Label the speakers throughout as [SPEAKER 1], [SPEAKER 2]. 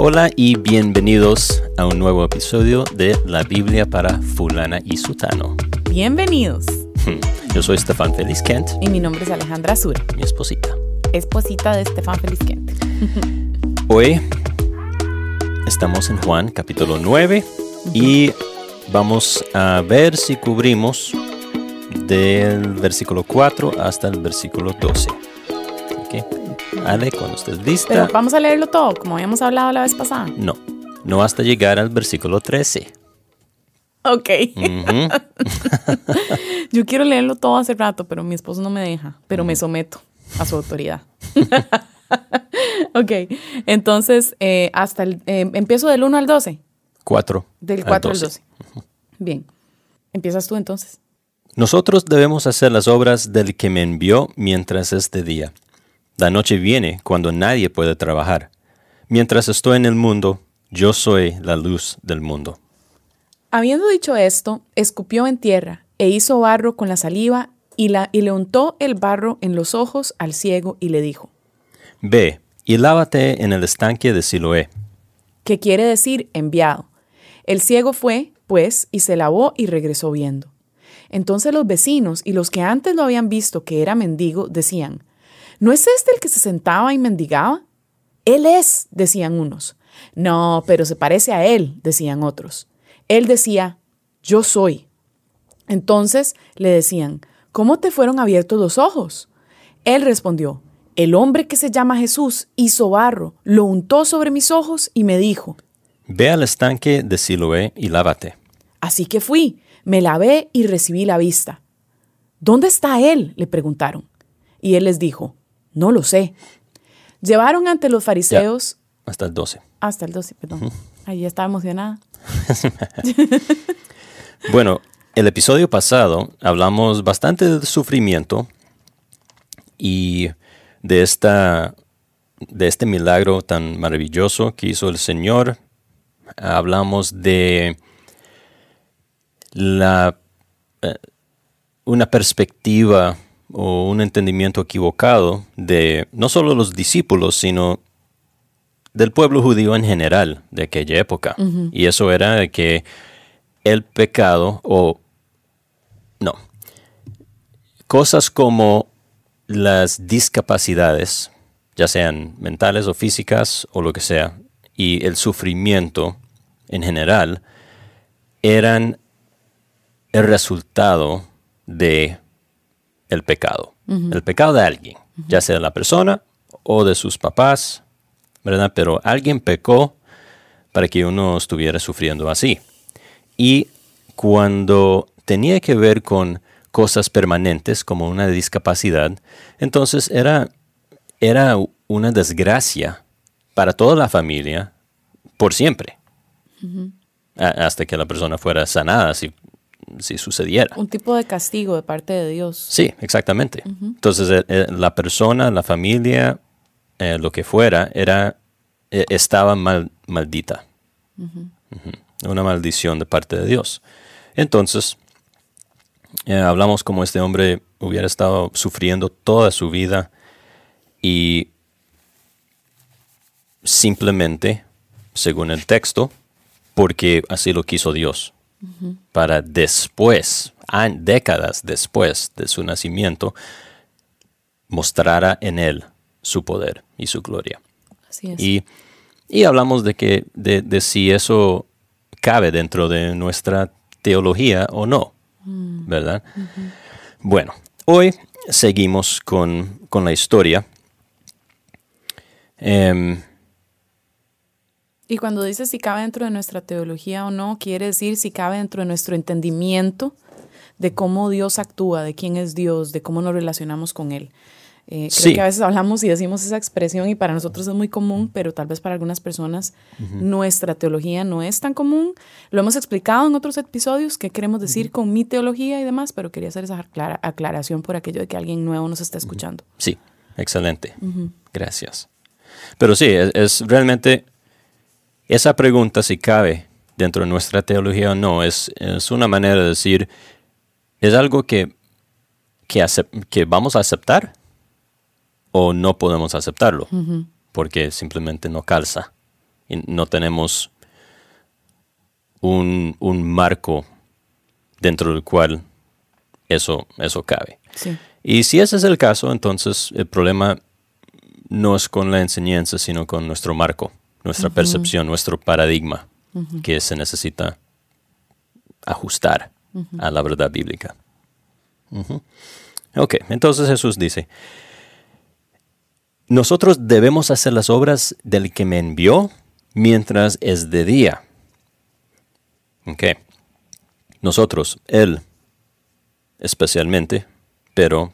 [SPEAKER 1] Hola y bienvenidos a un nuevo episodio de La Biblia para Fulana y Sutano.
[SPEAKER 2] Bienvenidos.
[SPEAKER 1] Yo soy Stefan Feliz Kent,
[SPEAKER 2] Y mi nombre es Alejandra Azura,
[SPEAKER 1] mi esposita.
[SPEAKER 2] esposita de Estefan Felizquente.
[SPEAKER 1] Hoy estamos en Juan capítulo 9 y vamos a ver si cubrimos del versículo 4 hasta el versículo 12. Ok, Ale, cuando estés lista.
[SPEAKER 2] Pero vamos a leerlo todo, como habíamos hablado la vez pasada.
[SPEAKER 1] No, no hasta llegar al versículo 13.
[SPEAKER 2] Ok.
[SPEAKER 1] Ujú.
[SPEAKER 2] Yo quiero leerlo todo hace rato, pero mi esposo no me deja, pero me someto a su autoridad. ok, entonces, eh, hasta el, eh, empiezo del 1 al 12.
[SPEAKER 1] 4.
[SPEAKER 2] Del 4 al 12. Bien. Empiezas tú entonces.
[SPEAKER 1] Nosotros debemos hacer las obras del que me envió mientras es de día. La noche viene cuando nadie puede trabajar. Mientras estoy en el mundo, yo soy la luz del mundo.
[SPEAKER 2] Habiendo dicho esto, escupió en tierra e hizo barro con la saliva y, la, y le untó el barro en los ojos al ciego y le dijo,
[SPEAKER 1] Ve y lávate en el estanque de Siloé.
[SPEAKER 2] que quiere decir enviado. El ciego fue, pues, y se lavó y regresó viendo. Entonces los vecinos y los que antes lo habían visto que era mendigo decían, ¿no es este el que se sentaba y mendigaba? Él es, decían unos. No, pero se parece a él, decían otros. Él decía, yo soy. Entonces le decían, ¿cómo te fueron abiertos los ojos? Él respondió, el hombre que se llama Jesús hizo barro, lo untó sobre mis ojos y me dijo,
[SPEAKER 1] Ve al estanque de Siloé y lávate.
[SPEAKER 2] Así que fui, me lavé y recibí la vista. ¿Dónde está él? le preguntaron. Y él les dijo, no lo sé. Llevaron ante los
[SPEAKER 1] Ya,
[SPEAKER 2] fariseos
[SPEAKER 1] hasta el 12.
[SPEAKER 2] hasta el 12, perdón. Ahí estaba emocionada.
[SPEAKER 1] Bueno, el episodio pasado hablamos bastante del sufrimiento y de, esta, de este milagro tan maravilloso que hizo el Señor. Hablamos de la, eh, una perspectiva o un entendimiento equivocado de no solo los discípulos, sino del pueblo judío en general de aquella época. Y eso era de que el pecado o no, cosas como las discapacidades, ya sean mentales o físicas o lo que sea, y el sufrimiento en general, eran el resultado de el pecado. El pecado de alguien, ya sea de la persona o de sus papás, ¿verdad? Pero alguien pecó para que uno estuviera sufriendo así. Y cuando tenía que ver con cosas permanentes como una discapacidad, entonces era, era una desgracia para toda la familia por siempre. Hasta que la persona fuera sanada, si, si sucediera.
[SPEAKER 2] Un tipo de castigo de parte de Dios.
[SPEAKER 1] Sí, exactamente. Entonces, eh, eh, la persona, la familia, eh, lo que fuera, era, estaba mal, maldita. Una maldición de parte de Dios. Entonces, hablamos como este hombre hubiera estado sufriendo toda su vida y simplemente, según el texto, porque así lo quiso Dios para después, décadas después de su nacimiento, mostrara en él su poder y su gloria.
[SPEAKER 2] Así es.
[SPEAKER 1] Y, y hablamos de que de, de si eso cabe dentro de nuestra teología o no, ¿verdad? Bueno, hoy seguimos con, con la historia. Em,
[SPEAKER 2] Y cuando dice si cabe dentro de nuestra teología o no, quiere decir si cabe dentro de nuestro entendimiento de cómo Dios actúa, de quién es Dios, de cómo nos relacionamos con Él. Eh, creo
[SPEAKER 1] Sí.
[SPEAKER 2] que a veces hablamos y decimos esa expresión y para nosotros es muy común, pero tal vez para algunas personas nuestra teología no es tan común. Lo hemos explicado en otros episodios, qué queremos decir con mi teología y demás, pero quería hacer esa aclara- aclaración por aquello de que alguien nuevo nos está escuchando.
[SPEAKER 1] Sí, excelente. Gracias. Pero sí, es, es realmente esa pregunta si cabe dentro de nuestra teología o no, es, es una manera de decir, es algo que, que, que vamos a aceptar o no podemos aceptarlo, porque simplemente no calza y no tenemos un, un marco dentro del cual eso, eso cabe.
[SPEAKER 2] Sí.
[SPEAKER 1] Y si ese es el caso, entonces el problema no es con la enseñanza, sino con nuestro marco, nuestra percepción, nuestro paradigma, que se necesita ajustar a la verdad bíblica. Ok, entonces Jesús dice, nosotros debemos hacer las obras del que me envió mientras es de día. Ok. Nosotros, Él especialmente, pero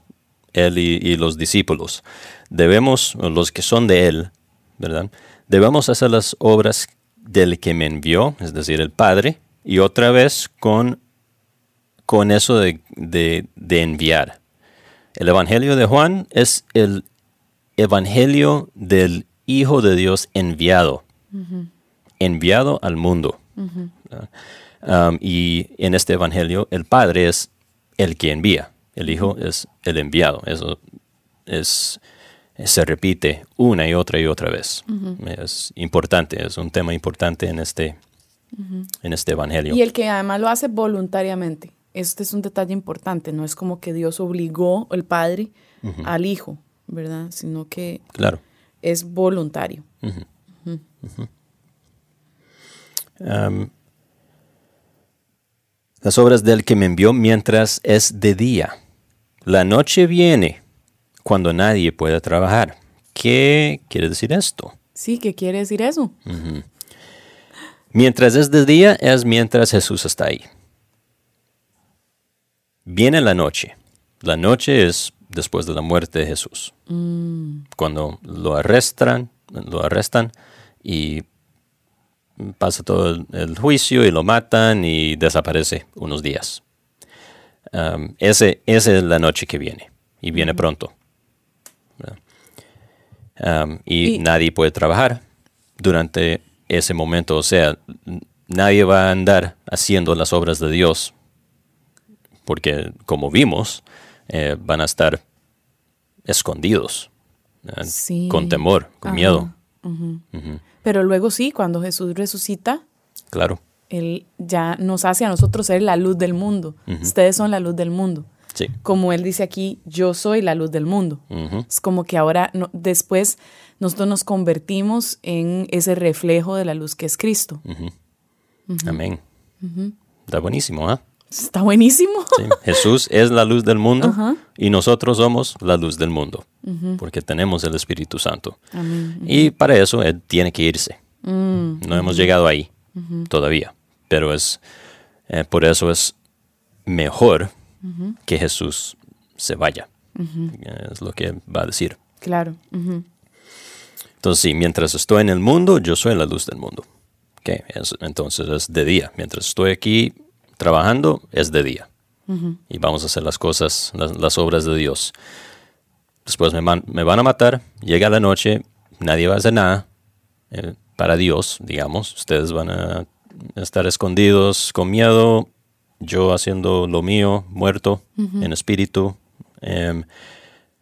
[SPEAKER 1] Él y, y los discípulos, debemos, los que son de Él, ¿verdad? Debemos hacer las obras del que me envió, es decir, el Padre, y otra vez con, con eso de, de- de enviar. El Evangelio de Juan es el Evangelio del Hijo de Dios enviado, enviado al mundo. Um, y en este Evangelio el Padre es el que envía, el Hijo es el enviado. Eso es, se repite una y otra y otra vez. Es importante, es un tema importante en este, en este Evangelio.
[SPEAKER 2] Y el que además lo hace voluntariamente. Este es un detalle importante. No es como que Dios obligó el Padre al Hijo, ¿verdad? Sino que
[SPEAKER 1] Claro.
[SPEAKER 2] es voluntario.
[SPEAKER 1] Um, las obras del que me envió mientras es de día. La noche viene cuando nadie puede trabajar. ¿Qué quiere decir esto?
[SPEAKER 2] Sí, ¿qué quiere decir eso?
[SPEAKER 1] Mientras es de día es mientras Jesús está ahí. Viene la noche. La noche es después de la muerte de Jesús. Cuando lo arrestan, lo arrestan y pasa todo el, el juicio y lo matan y desaparece unos días. Um, ese, esa es la noche que viene y viene pronto. Um, y,
[SPEAKER 2] Y-
[SPEAKER 1] nadie puede trabajar durante ese momento. O sea, nadie va a andar haciendo las obras de Dios porque, como vimos, eh, van a estar escondidos, con temor, con
[SPEAKER 2] Ajá.
[SPEAKER 1] miedo.
[SPEAKER 2] Pero luego sí, cuando Jesús resucita,
[SPEAKER 1] Claro,
[SPEAKER 2] Él ya nos hace a nosotros ser la luz del mundo. Ustedes son la luz del mundo.
[SPEAKER 1] Sí.
[SPEAKER 2] Como Él dice aquí, yo soy la luz del mundo. Es como que ahora, no- después, nosotros nos convertimos en ese reflejo de la luz que es Cristo.
[SPEAKER 1] Amén. Está buenísimo, ¿ah?
[SPEAKER 2] Está buenísimo.
[SPEAKER 1] Sí. Jesús es la luz del mundo y nosotros somos la luz del mundo porque tenemos el Espíritu Santo. Y para eso Él tiene que irse. No hemos llegado ahí todavía, pero es eh, por eso es mejor que Jesús se vaya. Es lo que va a decir.
[SPEAKER 2] Claro.
[SPEAKER 1] Entonces, sí, mientras estoy en el mundo, yo soy la luz del mundo. Ok, es- entonces es de día. Mientras estoy aquí trabajando, es de día. Y vamos a hacer las cosas, las, las obras de Dios. Después me, man- me van a matar, llega la noche, nadie va a hacer nada eh, para Dios, digamos. Ustedes van a estar escondidos con miedo, yo haciendo lo mío, muerto en espíritu. em,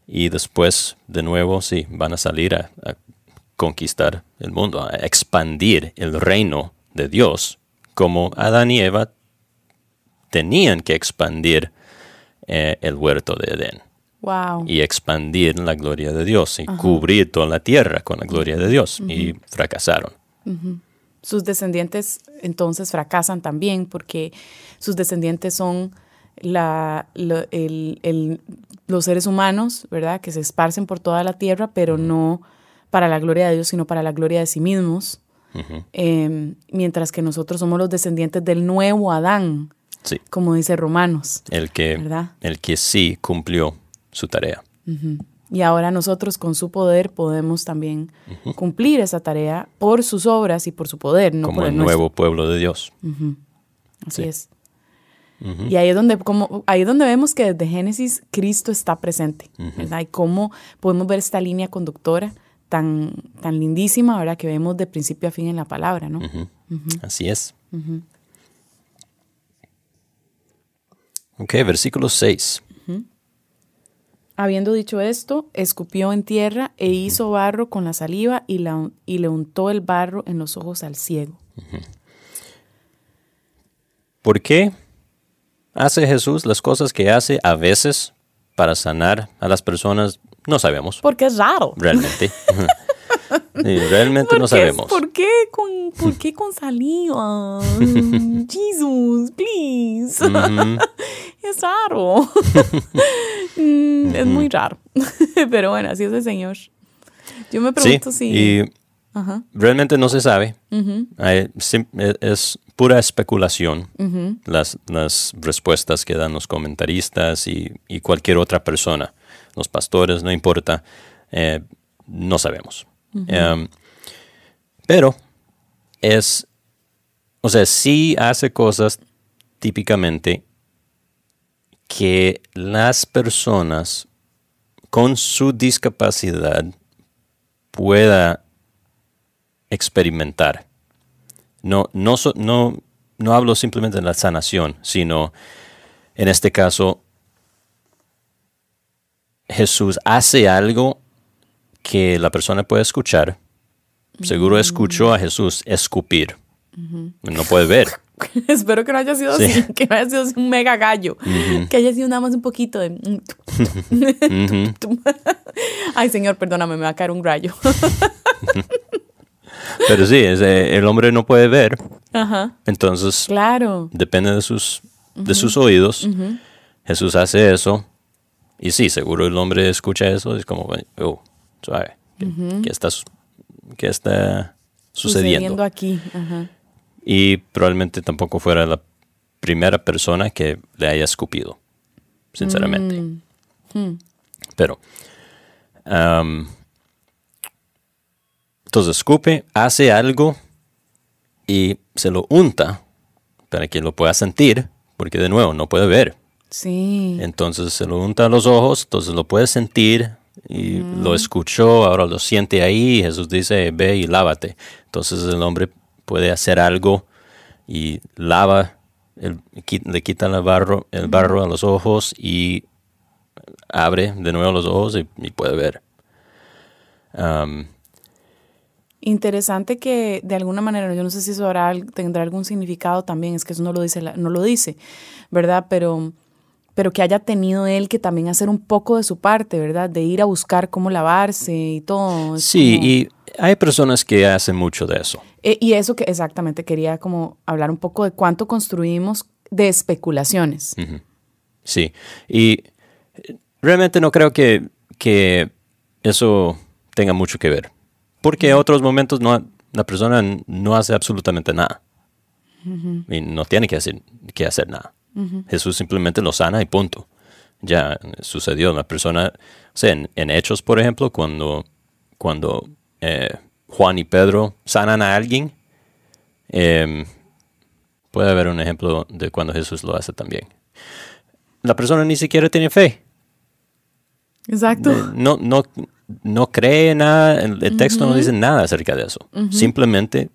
[SPEAKER 1] y después, de nuevo, sí, van a salir a, a conquistar el mundo, a expandir el reino de Dios, como Adán y Eva tenían que expandir eh, el huerto de Edén
[SPEAKER 2] Wow.
[SPEAKER 1] y expandir la gloria de Dios y cubrir toda la tierra con la gloria de Dios y fracasaron.
[SPEAKER 2] Sus descendientes entonces fracasan también porque sus descendientes son la, el- el- los seres humanos, ¿verdad? Que se esparcen por toda la tierra, pero no para la gloria de Dios, sino para la gloria de sí mismos. Eh, mientras que nosotros somos los descendientes del nuevo Adán,
[SPEAKER 1] Sí,
[SPEAKER 2] como dice Romanos.
[SPEAKER 1] el que,
[SPEAKER 2] ¿Verdad?
[SPEAKER 1] el que sí cumplió su tarea.
[SPEAKER 2] Y ahora nosotros con su poder podemos también cumplir esa tarea por sus obras y por su poder, no
[SPEAKER 1] como
[SPEAKER 2] por
[SPEAKER 1] el
[SPEAKER 2] el nuestro.
[SPEAKER 1] nuevo pueblo de Dios.
[SPEAKER 2] Así
[SPEAKER 1] Sí.
[SPEAKER 2] es. Y ahí es donde, como, ahí es donde vemos que desde Génesis Cristo está presente, ¿verdad? Y cómo podemos ver esta línea conductora tan, tan lindísima, ¿verdad? Que vemos de principio a fin en la palabra, ¿no?
[SPEAKER 1] Así es. Ok, versículo 6.
[SPEAKER 2] Habiendo dicho esto, escupió en tierra e hizo barro con la saliva y, la- y le untó el barro en los ojos al ciego.
[SPEAKER 1] ¿Por qué hace Jesús las cosas que hace a veces para sanar a las personas? No sabemos,
[SPEAKER 2] Porque es raro.
[SPEAKER 1] realmente. Sí, realmente
[SPEAKER 2] ¿Por
[SPEAKER 1] no sabemos.
[SPEAKER 2] ¿Por qué con, por qué con saliva? Jesus, please. es raro. Mm, Es muy raro. Pero bueno, así es el Señor. Yo me
[SPEAKER 1] Sí,
[SPEAKER 2] pregunto si...
[SPEAKER 1] y
[SPEAKER 2] Ajá.
[SPEAKER 1] realmente no se sabe. Hay- e- es pura especulación las, las respuestas que dan los comentaristas y, y cualquier otra persona. Los pastores, no importa. eh, no sabemos. Em, pero es, o sea, sí hace cosas típicamente que las personas con su discapacidad pueda experimentar. No, no, no, no hablo simplemente de la sanación, sino en este caso Jesús hace algo que la persona puede escuchar. Seguro escuchó a Jesús escupir. No puede ver.
[SPEAKER 2] Espero que no haya sido
[SPEAKER 1] Sí.
[SPEAKER 2] así, que no haya sido así un mega gallo, que haya sido nada más un poquito de... Ay, señor, perdóname, me va a caer un rayo.
[SPEAKER 1] Pero sí, es, eh, el hombre no puede ver.
[SPEAKER 2] Ajá,
[SPEAKER 1] Entonces
[SPEAKER 2] claro.
[SPEAKER 1] depende de sus, de sus oídos. Jesús hace eso. Y sí, seguro el hombre escucha eso. Es como, oh, suave. ¿Qué, qué está, qué está sucediendo?
[SPEAKER 2] aquí. Ajá.
[SPEAKER 1] Y probablemente tampoco fuera la primera persona que le haya escupido, sinceramente. Pero, am, entonces escupe, hace algo y se lo unta para que lo pueda sentir, porque de nuevo no puede ver.
[SPEAKER 2] Sí.
[SPEAKER 1] Entonces se lo unta a los ojos, entonces lo puede sentir y lo escuchó, ahora lo siente ahí. Jesús dice, ve y lávate. Entonces el hombre puede hacer algo y lava, el- le quita el barro, el barro a los ojos y abre de nuevo los ojos y, y puede ver.
[SPEAKER 2] Interesante que de alguna manera, yo no sé si eso habrá tendrá algún significado también, es que eso no lo dice, no lo dice, ¿verdad? Pero, pero que haya tenido él que también hacer un poco de su parte, ¿verdad? De ir a buscar cómo lavarse y todo.
[SPEAKER 1] sí,
[SPEAKER 2] como-
[SPEAKER 1] y hay personas que hacen mucho de eso.
[SPEAKER 2] E- y eso que exactamente quería como hablar un poco de cuánto construimos de especulaciones.
[SPEAKER 1] Sí, y realmente no creo que, que eso tenga mucho que ver, porque en otros momentos no, la persona no hace absolutamente nada y no tiene que hacer, que hacer nada. Jesús simplemente lo sana y punto. Ya sucedió. La persona, o sea, en, en Hechos, por ejemplo, cuando, cuando eh, Juan y Pedro sanan a alguien, em, puede haber un ejemplo de cuando Jesús lo hace también la persona ni siquiera tiene fe.
[SPEAKER 2] Exacto.
[SPEAKER 1] No, no, no cree nada, el, el texto no dice nada acerca de eso. Simplemente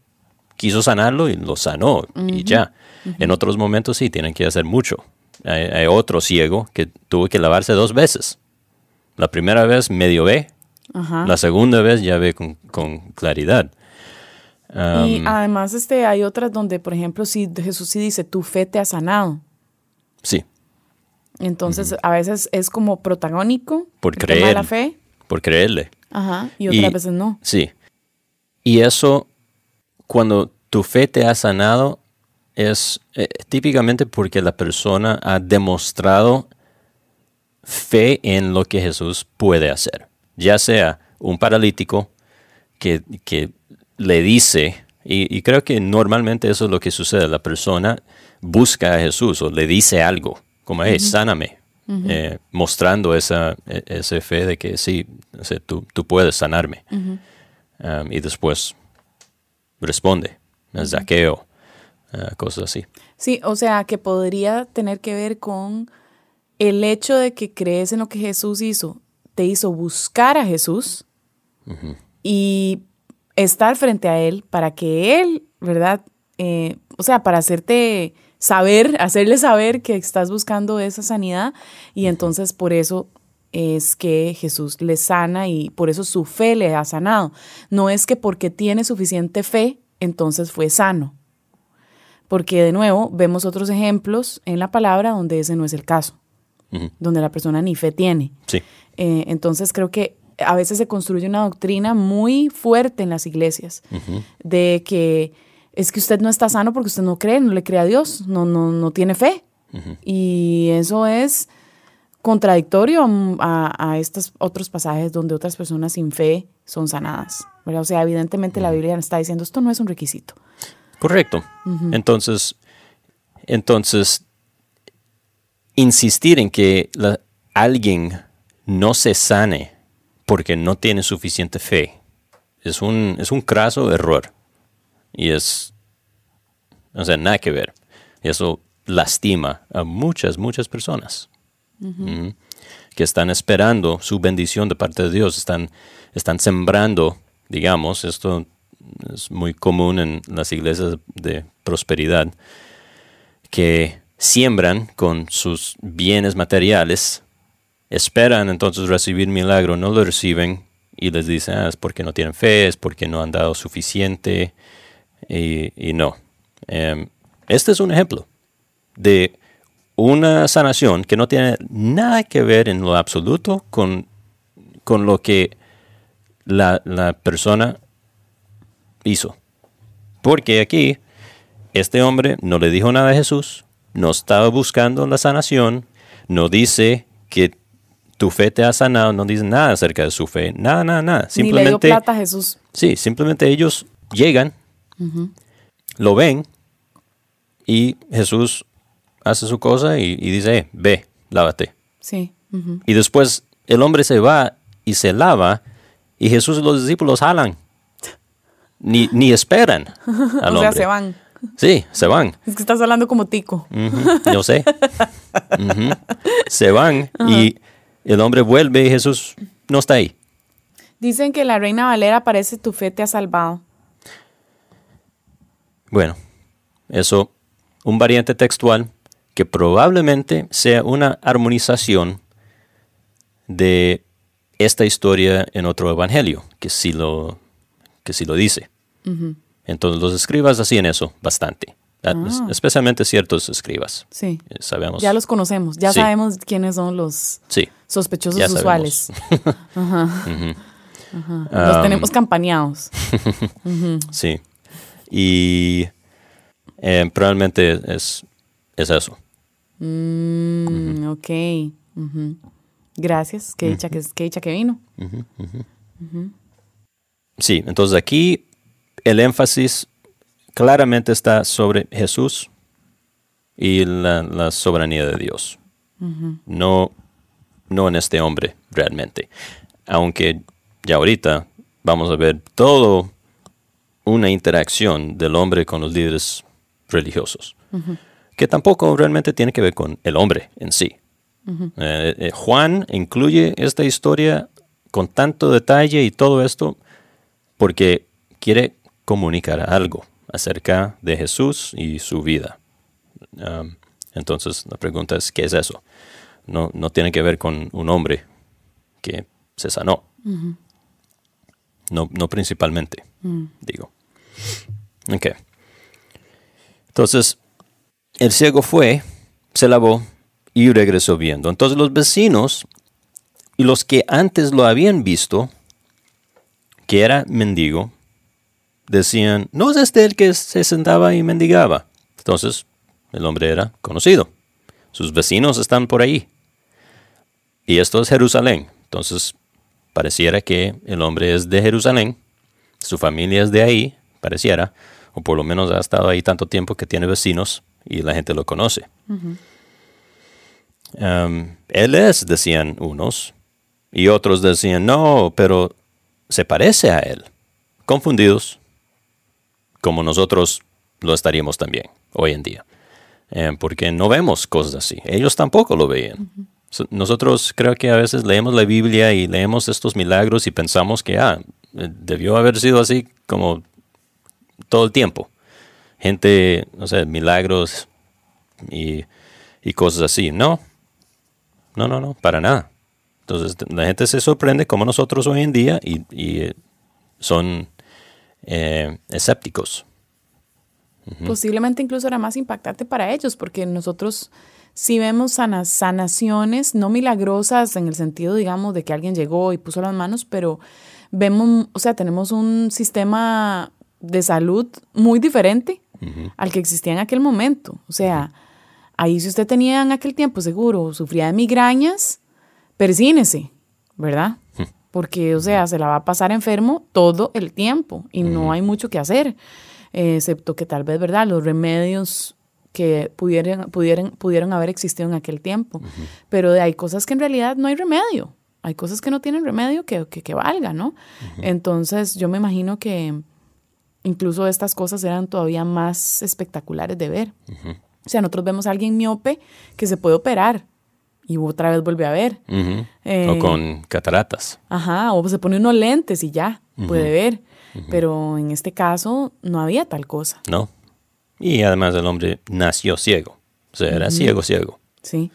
[SPEAKER 1] quiso sanarlo y lo sanó y ya. En otros momentos sí, tienen que hacer mucho. Hay, hay otro ciego que tuvo que lavarse dos veces. La primera vez medio ve, la segunda vez ya ve con, con claridad.
[SPEAKER 2] y además este, hay otras donde, por ejemplo, si Jesús sí dice, tu fe te ha sanado.
[SPEAKER 1] Sí,
[SPEAKER 2] Entonces, a veces es como protagónico.
[SPEAKER 1] Por creer.
[SPEAKER 2] la fe.
[SPEAKER 1] por creerle.
[SPEAKER 2] Ajá. Y otras
[SPEAKER 1] Y-
[SPEAKER 2] veces no.
[SPEAKER 1] Sí. Y eso, cuando tu fe te ha sanado, es eh, típicamente porque la persona ha demostrado fe en lo que Jesús puede hacer. Ya sea un paralítico que, que le dice, y, y creo que normalmente eso es lo que sucede, la persona busca a Jesús o le dice algo, como, hey, sáname, eh, mostrando esa, e- esa fe de que sí, o sea, tú, tú puedes sanarme. Um, y después responde, zaqueo, uh, cosas así.
[SPEAKER 2] Sí, o sea, que podría tener que ver con el hecho de que crees en lo que Jesús hizo, te hizo buscar a Jesús y estar frente a Él para que Él, ¿verdad? Eh, o sea, para hacerte saber, hacerle saber que estás buscando esa sanidad y entonces por eso es que Jesús le sana y por eso su fe le ha sanado. No es que porque tiene suficiente fe, entonces fue sano. Porque de nuevo vemos otros ejemplos en la palabra donde ese no es el caso, donde la persona ni fe tiene.
[SPEAKER 1] Sí.
[SPEAKER 2] Eh, entonces creo que a veces se construye una doctrina muy fuerte en las iglesias de que es que usted no está sano porque usted no cree, no le cree a Dios, no, no, no tiene fe. Y eso es contradictorio a, estos otros pasajes donde otras personas sin fe son sanadas. O sea, evidentemente la Biblia está diciendo esto no es un requisito.
[SPEAKER 1] Correcto. Entonces, entonces, insistir en que alguien no se sane porque no tiene suficiente fe es un, es un craso error. Y es, o sea, nada que ver. Eso lastima a muchas, muchas personas que están esperando su bendición de parte de Dios, están, están sembrando, digamos, esto es muy común en las iglesias de prosperidad, que siembran con sus bienes materiales, esperan entonces recibir milagro, no lo reciben y les dicen, ah, es porque no tienen fe, es porque no han dado suficiente, y, no. Em, este es un ejemplo de una sanación que no tiene nada que ver en lo absoluto con, con lo que la, la persona hizo. Porque aquí este hombre no le dijo nada a Jesús, no estaba buscando la sanación, no dice que tu fe te ha sanado, no dice nada acerca de su fe, nada, nada, nada.
[SPEAKER 2] Simplemente, Ni le dio plata a Jesús.
[SPEAKER 1] Sí, simplemente ellos llegan, lo ven y Jesús hace su cosa y, dice, eh, ve, lávate.
[SPEAKER 2] Sí.
[SPEAKER 1] Y después el hombre se va y se lava y Jesús y los discípulos jalan ni, ni esperan al o sea,
[SPEAKER 2] se van.
[SPEAKER 1] Sí, se van.
[SPEAKER 2] Es que estás hablando como tico.
[SPEAKER 1] yo sé. Se van y el hombre vuelve y Jesús no está ahí.
[SPEAKER 2] Dicen que la reina Valera parece tu fe te ha salvado.
[SPEAKER 1] Bueno, eso, un variante textual que probablemente sea una armonización de esta historia en otro evangelio, que sí lo que sí lo dice. Entonces los escribas hacían eso bastante. Ah. Especialmente ciertos escribas.
[SPEAKER 2] Sí.
[SPEAKER 1] Eh, sabemos.
[SPEAKER 2] Ya los conocemos, ya sabemos quiénes son los sospechosos usuales. Los tenemos campaneados.
[SPEAKER 1] sí. Y eh, probablemente es, es eso.
[SPEAKER 2] Mm, ok. Gracias. Qué dicha, que, qué dicha que vino.
[SPEAKER 1] Sí, entonces aquí el énfasis claramente está sobre Jesús y la, soberanía de Dios. no, no en este hombre realmente. Aunque ya ahorita vamos a ver todo una interacción del hombre con los líderes religiosos, que tampoco realmente tiene que ver con el hombre en sí. Eh, eh, Juan incluye esta historia con tanto detalle y todo esto porque quiere comunicar algo acerca de Jesús y su vida. Um, entonces la pregunta es, ¿qué es eso? No, no, tiene que ver con un hombre que se sanó. no, no, principalmente, mm. digo. Ok. Entonces, el ciego fue, se lavó y regresó viendo. Entonces los vecinos y los que antes lo habían visto que era mendigo, decían, ¿no es este el que se sentaba y mendigaba? Entonces, el hombre era conocido. Sus vecinos están por ahí. Y esto es Jerusalén. Entonces, pareciera que el hombre es de Jerusalén, su familia es de ahí, pareciera, o por lo menos ha estado ahí tanto tiempo que tiene vecinos y la gente lo conoce. Um, él es, decían unos, y otros decían, no, pero se parece a Él. Confundidos, como nosotros lo estaríamos también hoy en día. Eh, porque no vemos cosas así. Ellos tampoco lo veían. Nosotros creo que a veces leemos la Biblia y leemos estos milagros y pensamos que ah, debió haber sido así como todo el tiempo. Gente, no sé, milagros y, y cosas así. No, no, no, no, para nada. Entonces la gente se sorprende como nosotros hoy en día y, y, eh, son eh, escépticos.
[SPEAKER 2] Posiblemente incluso era más impactante para ellos, porque nosotros sí vemos sanaciones, no milagrosas en el sentido, digamos, de que alguien llegó y puso las manos, pero vemos, o sea, tenemos un sistema de salud muy diferente al que existía en aquel momento. O sea, ahí si usted tenía en aquel tiempo seguro, sufría de migrañas, persínese, ¿verdad? Porque, o sea, se la va a pasar enfermo todo el tiempo y no hay mucho que hacer, excepto que tal vez, ¿verdad? Los remedios que pudieran, pudieran, pudieron haber existido en aquel tiempo. Pero hay cosas que en realidad no hay remedio. Hay cosas que no tienen remedio que, que, valga, ¿no? Entonces yo me imagino que incluso estas cosas eran todavía más espectaculares de ver. O sea, nosotros vemos a alguien miope que se puede operar y otra vez vuelve a ver.
[SPEAKER 1] Eh, o con cataratas.
[SPEAKER 2] Ajá, o se pone unos lentes y ya, puede ver. Pero en este caso no había tal cosa.
[SPEAKER 1] No. Y además el hombre nació ciego. O sea, era ciego, ciego.
[SPEAKER 2] Sí.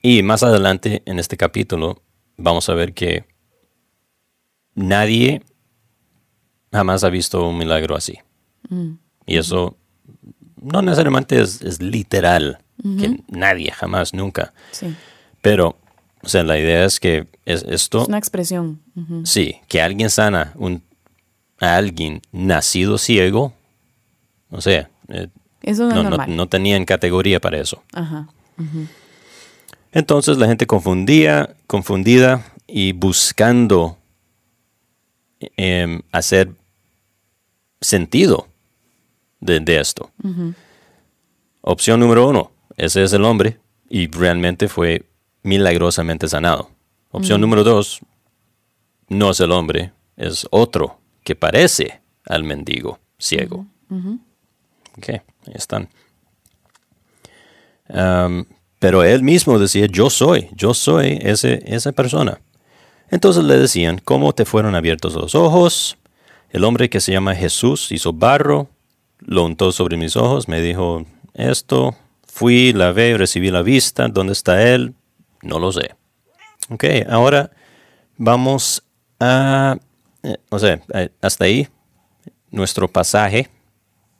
[SPEAKER 1] Y más adelante en este capítulo vamos a ver que nadie jamás ha visto un milagro así. Mm. Y eso no necesariamente es, literal, que nadie jamás, nunca. Sí. Pero, o sea, la idea es que es esto...
[SPEAKER 2] Es una expresión.
[SPEAKER 1] Sí, que alguien sana un, a alguien nacido ciego, o sea,
[SPEAKER 2] eh, eso no,
[SPEAKER 1] no, no, tenían categoría para eso. Ajá. Entonces la gente confundía, confundida y buscando em, hacer sentido de, esto. Opción número uno, ese es el hombre y realmente fue milagrosamente sanado. Opción número dos, no es el hombre, es otro que parece al mendigo ciego. Ok, ahí están. Pero él mismo decía, yo soy, yo soy ese, esa persona. Entonces le decían, ¿cómo te fueron abiertos los ojos? El hombre que se llama Jesús hizo barro, lo untó sobre mis ojos, me dijo esto, fui, la ve, recibí la vista, ¿dónde está él? No lo sé. Ok, ahora vamos a, eh, o sea, eh, hasta ahí nuestro pasaje,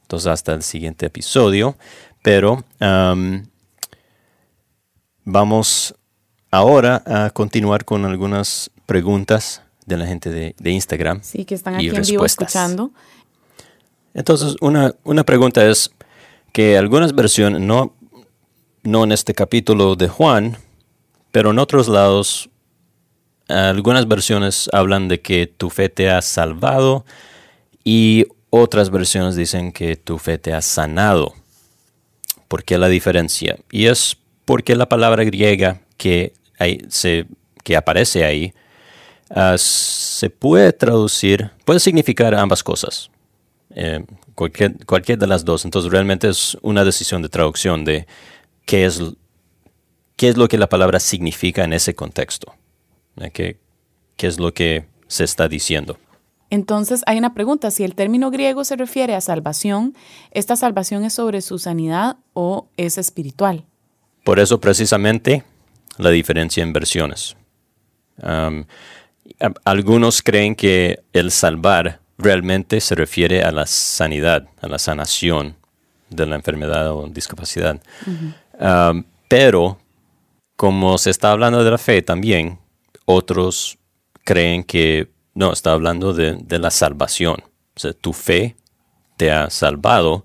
[SPEAKER 1] entonces hasta el siguiente episodio, pero Vamos ahora a continuar con algunas preguntas de la gente de, Instagram.
[SPEAKER 2] Sí, que están aquí en vivo escuchando.
[SPEAKER 1] Entonces, una, pregunta es que algunas versiones, no, no en este capítulo de Juan, pero en otros lados, algunas versiones hablan de que tu fe te ha salvado y otras versiones dicen que tu fe te ha sanado. ¿Por qué la diferencia? Y es porque la palabra griega que, se, que aparece ahí ah, se puede traducir, puede significar ambas cosas, eh, cualquier, de las dos. Entonces realmente es una decisión de traducción de qué es, qué es lo que la palabra significa en ese contexto, eh, qué, qué es lo que se está diciendo.
[SPEAKER 2] Entonces hay una pregunta, si el término griego se refiere a salvación, ¿esta salvación es sobre su sanidad o es espiritual?
[SPEAKER 1] Por eso precisamente la diferencia en versiones. Algunos creen que el salvar realmente se refiere a la sanidad, a la sanación de la enfermedad o discapacidad. pero como se está hablando de la fe también, otros creen que no, está hablando de, de la salvación. O sea, tu fe te ha salvado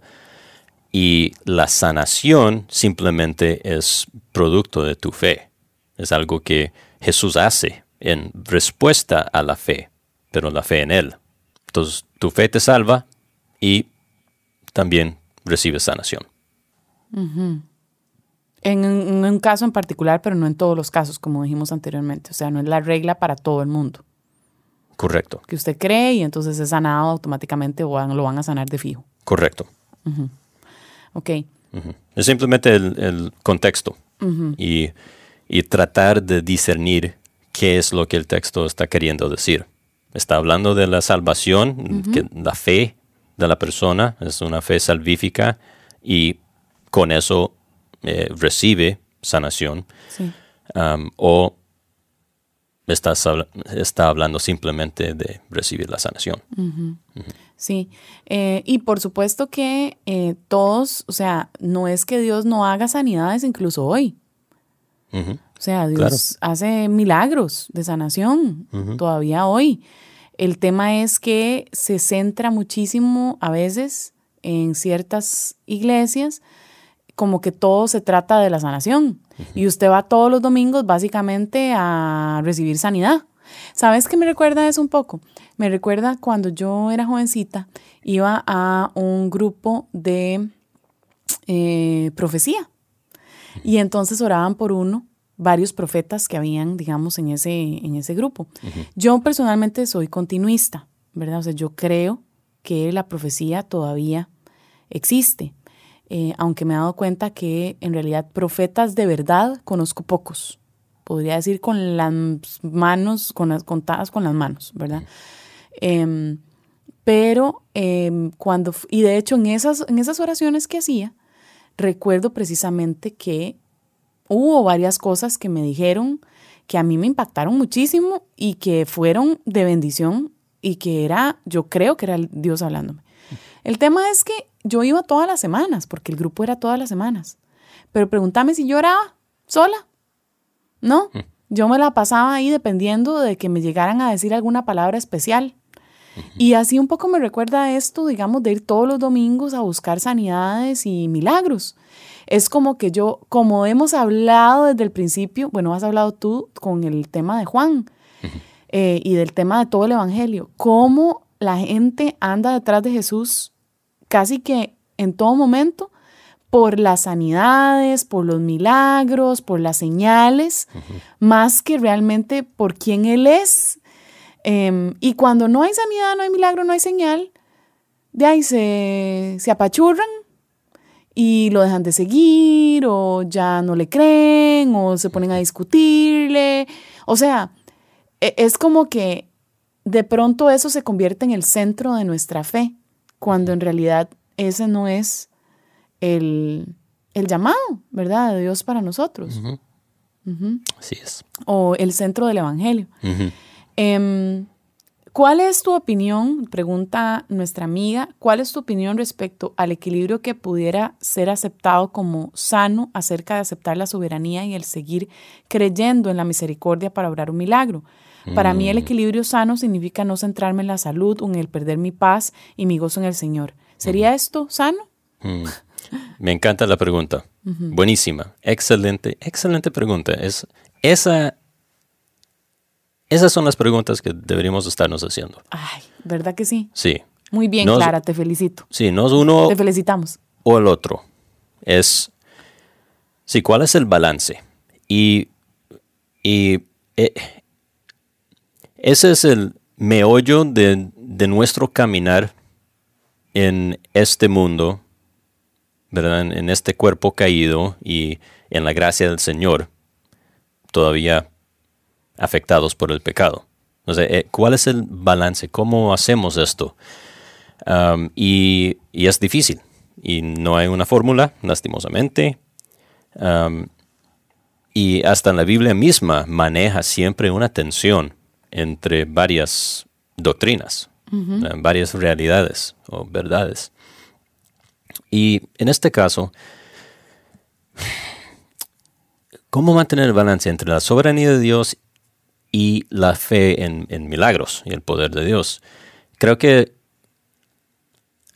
[SPEAKER 1] y la sanación simplemente es producto de tu fe. Es algo que Jesús hace en respuesta a la fe, pero la fe en Él. Entonces, tu fe te salva y también recibes sanación.
[SPEAKER 2] en, un caso en particular, pero no en todos los casos, como dijimos anteriormente. O sea, no es la regla para todo el mundo.
[SPEAKER 1] Correcto.
[SPEAKER 2] Que usted cree y entonces es sanado automáticamente o lo van a sanar de fijo.
[SPEAKER 1] Correcto.
[SPEAKER 2] Ok.
[SPEAKER 1] Es simplemente el, contexto y, tratar de discernir qué es lo que el texto está queriendo decir. Está hablando de la salvación, que la fe de la persona es una fe salvífica y con eso eh, recibe sanación. Um, o estás está hablando simplemente de recibir la sanación.
[SPEAKER 2] Sí, eh, y por supuesto que eh, todos, o sea, no es que Dios no haga sanidades incluso hoy. O sea, Dios hace milagros de sanación todavía hoy. El tema es que se centra muchísimo a veces en ciertas iglesias como que todo se trata de la sanación. Y usted va todos los domingos básicamente a recibir sanidad. ¿Sabes qué me recuerda eso un poco? Me recuerda cuando yo era jovencita, iba a un grupo de eh, profecía. Y entonces oraban por uno, varios profetas que habían, digamos, en ese, en ese grupo. Yo personalmente soy continuista, ¿verdad? O sea, yo creo que la profecía todavía existe. Eh, aunque me he dado cuenta que en realidad profetas de verdad conozco pocos. Podría decir con las manos, con las contadas con las manos, ¿verdad? Em, pero em, cuando, y de hecho en esas, en esas oraciones que hacía, recuerdo precisamente que hubo varias cosas que me dijeron que a mí me impactaron muchísimo y que fueron de bendición y que era, yo creo que era Dios hablándome. El tema es que yo iba todas las semanas, porque el grupo era todas las semanas. Pero pregúntame si yo oraba sola. No, mm. yo me la pasaba ahí dependiendo de que me llegaran a decir alguna palabra especial. Y así un poco me recuerda esto, digamos, de ir todos los domingos a buscar sanidades y milagros. Es como que yo, como hemos hablado desde el principio, bueno, has hablado tú con el tema de Juan eh, y del tema de todo el Evangelio, cómo la gente anda detrás de Jesús casi que en todo momento por las sanidades, por los milagros, por las señales, más que realmente por quién Él es. Em, y cuando no hay sanidad, no hay milagro, no hay señal, de ahí se, se apachurran y lo dejan de seguir o ya no le creen o se ponen a discutirle. O sea, e, es como que de pronto eso se convierte en el centro de nuestra fe cuando en realidad ese no es el, llamado, ¿verdad? De Dios para nosotros.
[SPEAKER 1] Así es.
[SPEAKER 2] O el centro del Evangelio. Em, ¿Cuál es tu opinión? Pregunta nuestra amiga. ¿Cuál es tu opinión respecto al equilibrio que pudiera ser aceptado como sano acerca de aceptar la soberanía y el seguir creyendo en la misericordia para obrar un milagro? Para mí el mm. equilibrio sano significa no centrarme en la salud o en el perder mi paz y mi gozo en el Señor. ¿Sería esto sano?
[SPEAKER 1] Mm. Me encanta la pregunta. Buenísima. Excelente, excelente pregunta. Es, esa, esas son las preguntas que deberíamos estarnos haciendo.
[SPEAKER 2] Ay, ¿verdad que sí?
[SPEAKER 1] Sí.
[SPEAKER 2] Muy bien, Clara, te felicito.
[SPEAKER 1] Sí, no es uno.
[SPEAKER 2] Te felicitamos.
[SPEAKER 1] O el otro. Es. Sí, ¿cuál es el balance? Y. Y. Eh, ese es el meollo de, nuestro caminar en este mundo, ¿verdad? En, este cuerpo caído y en la gracia del Señor, todavía afectados por el pecado. Eh, ¿cuál es el balance? ¿Cómo hacemos esto? y, es difícil. Y no hay una fórmula, lastimosamente. y hasta en la Biblia misma maneja siempre una tensión entre varias doctrinas, eh, varias realidades o verdades. Y en este caso, ¿cómo mantener el balance entre la soberanía de Dios y la fe en, milagros y el poder de Dios? Creo que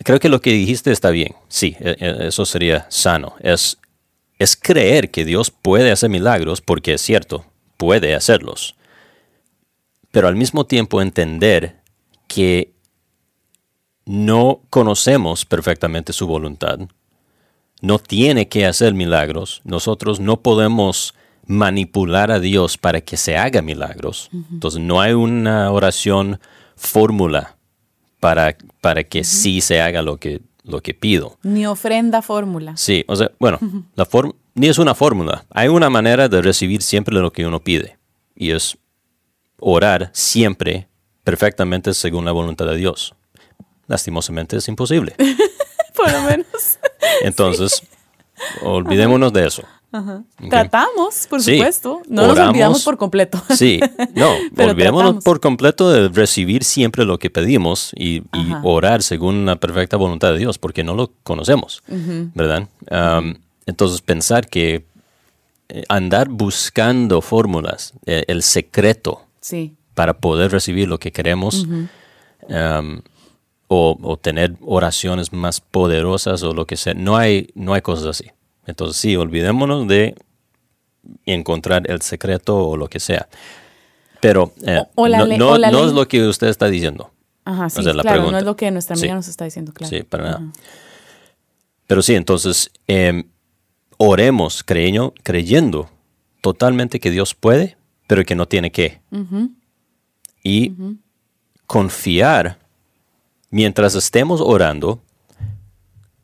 [SPEAKER 1] creo que lo que dijiste está bien. Sí, e, e, eso sería sano. Es, es creer que Dios puede hacer milagros porque es cierto, puede hacerlos pero al mismo tiempo entender que no conocemos perfectamente su voluntad, no tiene que hacer milagros, nosotros no podemos manipular a Dios para que se haga milagros. Entonces no hay una oración fórmula para, para que sí se haga lo que, lo que pido.
[SPEAKER 2] Ni ofrenda fórmula.
[SPEAKER 1] Sí, o sea, bueno, la ni es una fórmula. Hay una manera de recibir siempre lo que uno pide. Y es orar siempre perfectamente según la voluntad de Dios. Lastimosamente es imposible.
[SPEAKER 2] Por lo menos.
[SPEAKER 1] Entonces, olvidémonos de eso.
[SPEAKER 2] Tratamos, por supuesto. No nos olvidamos por completo.
[SPEAKER 1] Sí, no, olvidémonos por completo de recibir siempre lo que pedimos y, orar según la perfecta voluntad de Dios, porque no lo conocemos, ¿verdad? entonces, pensar que eh, andar buscando fórmulas, eh, el secreto para poder recibir lo que queremos, o, tener oraciones más poderosas o lo que sea. No hay, no hay cosas así. Entonces sí, olvidémonos de encontrar el secreto o lo que sea. Pero eh, no, es lo que usted está diciendo.
[SPEAKER 2] Ajá, sí, claro, no es lo que nuestra amiga nos está diciendo, claro.
[SPEAKER 1] Sí, para nada. Pero sí, entonces, em, oremos creyendo, creyendo totalmente que Dios puede, pero que no tiene que. Y confiar mientras estemos orando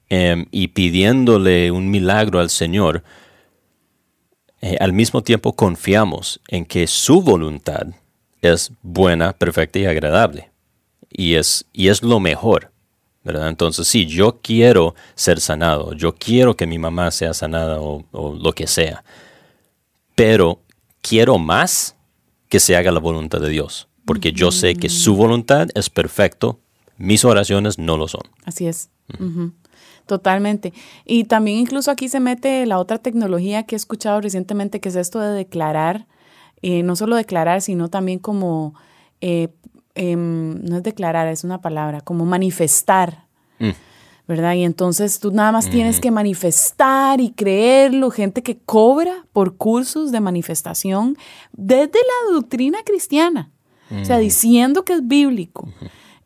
[SPEAKER 1] em, y pidiéndole un milagro al Señor, eh, al mismo tiempo confiamos en que su voluntad es buena, perfecta y agradable. Y es, y es lo mejor. ¿verdad? Entonces, sí, yo quiero ser sanado, yo quiero que mi mamá sea sanada o, o lo que sea, pero quiero más que se haga la voluntad de Dios, porque yo sé que su voluntad es perfecto mis oraciones no lo son.
[SPEAKER 2] Así es. Totalmente. Y también incluso aquí se mete la otra tecnología que he escuchado recientemente, que es esto de declarar, eh, no solo declarar, sino también como, eh, em, no es declarar, es una palabra, como manifestar. Mm. ¿verdad? Y entonces tú nada más tienes que manifestar y creerlo, gente que cobra por cursos de manifestación desde la doctrina cristiana, o sea, diciendo que es bíblico.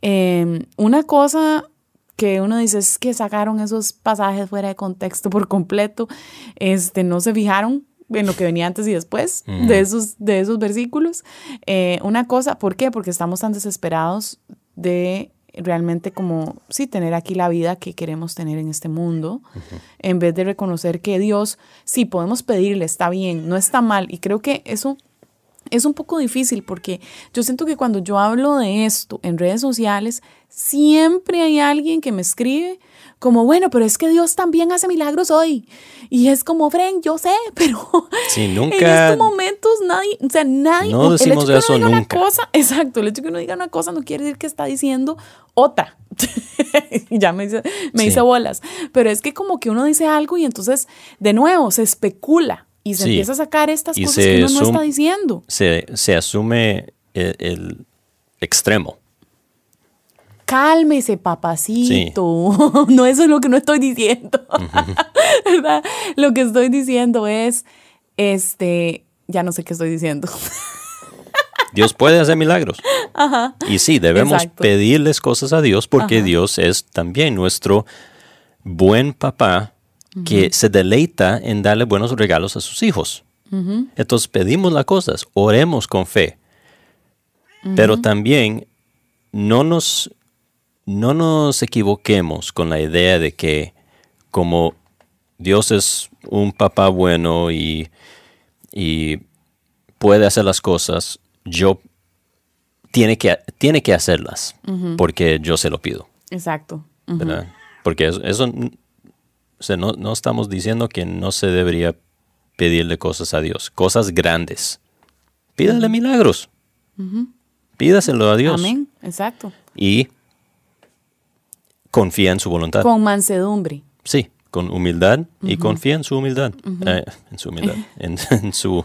[SPEAKER 2] Em, una cosa que uno dice es que sacaron esos pasajes fuera de contexto por completo, este, no se fijaron en lo que venía antes y después de, esos, de esos versículos. Eh, una cosa, ¿por qué? Porque estamos tan desesperados de realmente como, sí, tener aquí la vida que queremos tener en este mundo, en vez de reconocer que Dios, sí, podemos pedirle, está bien, no está mal. Y creo que eso es un poco difícil porque yo siento que cuando yo hablo de esto en redes sociales, siempre hay alguien que me escribe como, bueno, pero es que Dios también hace milagros hoy. Y es como, Fren, yo sé, pero
[SPEAKER 1] nunca,
[SPEAKER 2] en estos momentos nadie, o sea, nadie...
[SPEAKER 1] No decimos
[SPEAKER 2] el
[SPEAKER 1] eso
[SPEAKER 2] Una cosa, exacto, el hecho de que uno diga una cosa no quiere decir que está diciendo otra. ya me dice, me dice bolas. Pero es que como que uno dice algo y entonces, de nuevo, se especula y se empieza a sacar estas cosas que uno no está diciendo.
[SPEAKER 1] Se, asume el, extremo.
[SPEAKER 2] Cálmese, papacito. no, eso es lo que no estoy diciendo. Lo que estoy diciendo es, este, ya no sé qué estoy diciendo.
[SPEAKER 1] Dios puede hacer milagros. Y sí, debemos pedirles cosas a Dios porque Dios es también nuestro buen papá que se deleita en darle buenos regalos a sus hijos. Entonces pedimos las cosas, oremos con fe, pero también no nos, no nos equivoquemos con la idea de que como Dios es un papá bueno y, y puede hacer las cosas, yo tiene que, tiene que hacerlas porque yo se lo pido.
[SPEAKER 2] Exacto.
[SPEAKER 1] Porque eso, o sea, no, estamos diciendo que no se debería pedirle cosas a Dios, cosas grandes. Pídale milagros. Pídaselo a Dios.
[SPEAKER 2] Amén, exacto.
[SPEAKER 1] Y confía en su voluntad.
[SPEAKER 2] Con mansedumbre.
[SPEAKER 1] Sí, con humildad y confía en su humildad. Eh, en su humildad, en, su,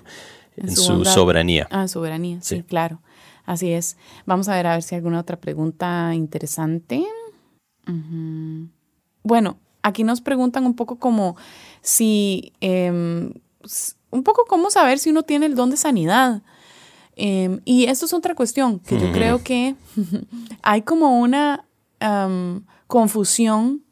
[SPEAKER 1] en su, soberanía.
[SPEAKER 2] Ah, soberanía, sí. claro. Así es. Vamos a ver a ver si hay alguna otra pregunta interesante. Bueno, aquí nos preguntan un poco como si, em, un poco cómo saber si uno tiene el don de sanidad. Em, y esto es otra cuestión que yo creo que hay como una confusión,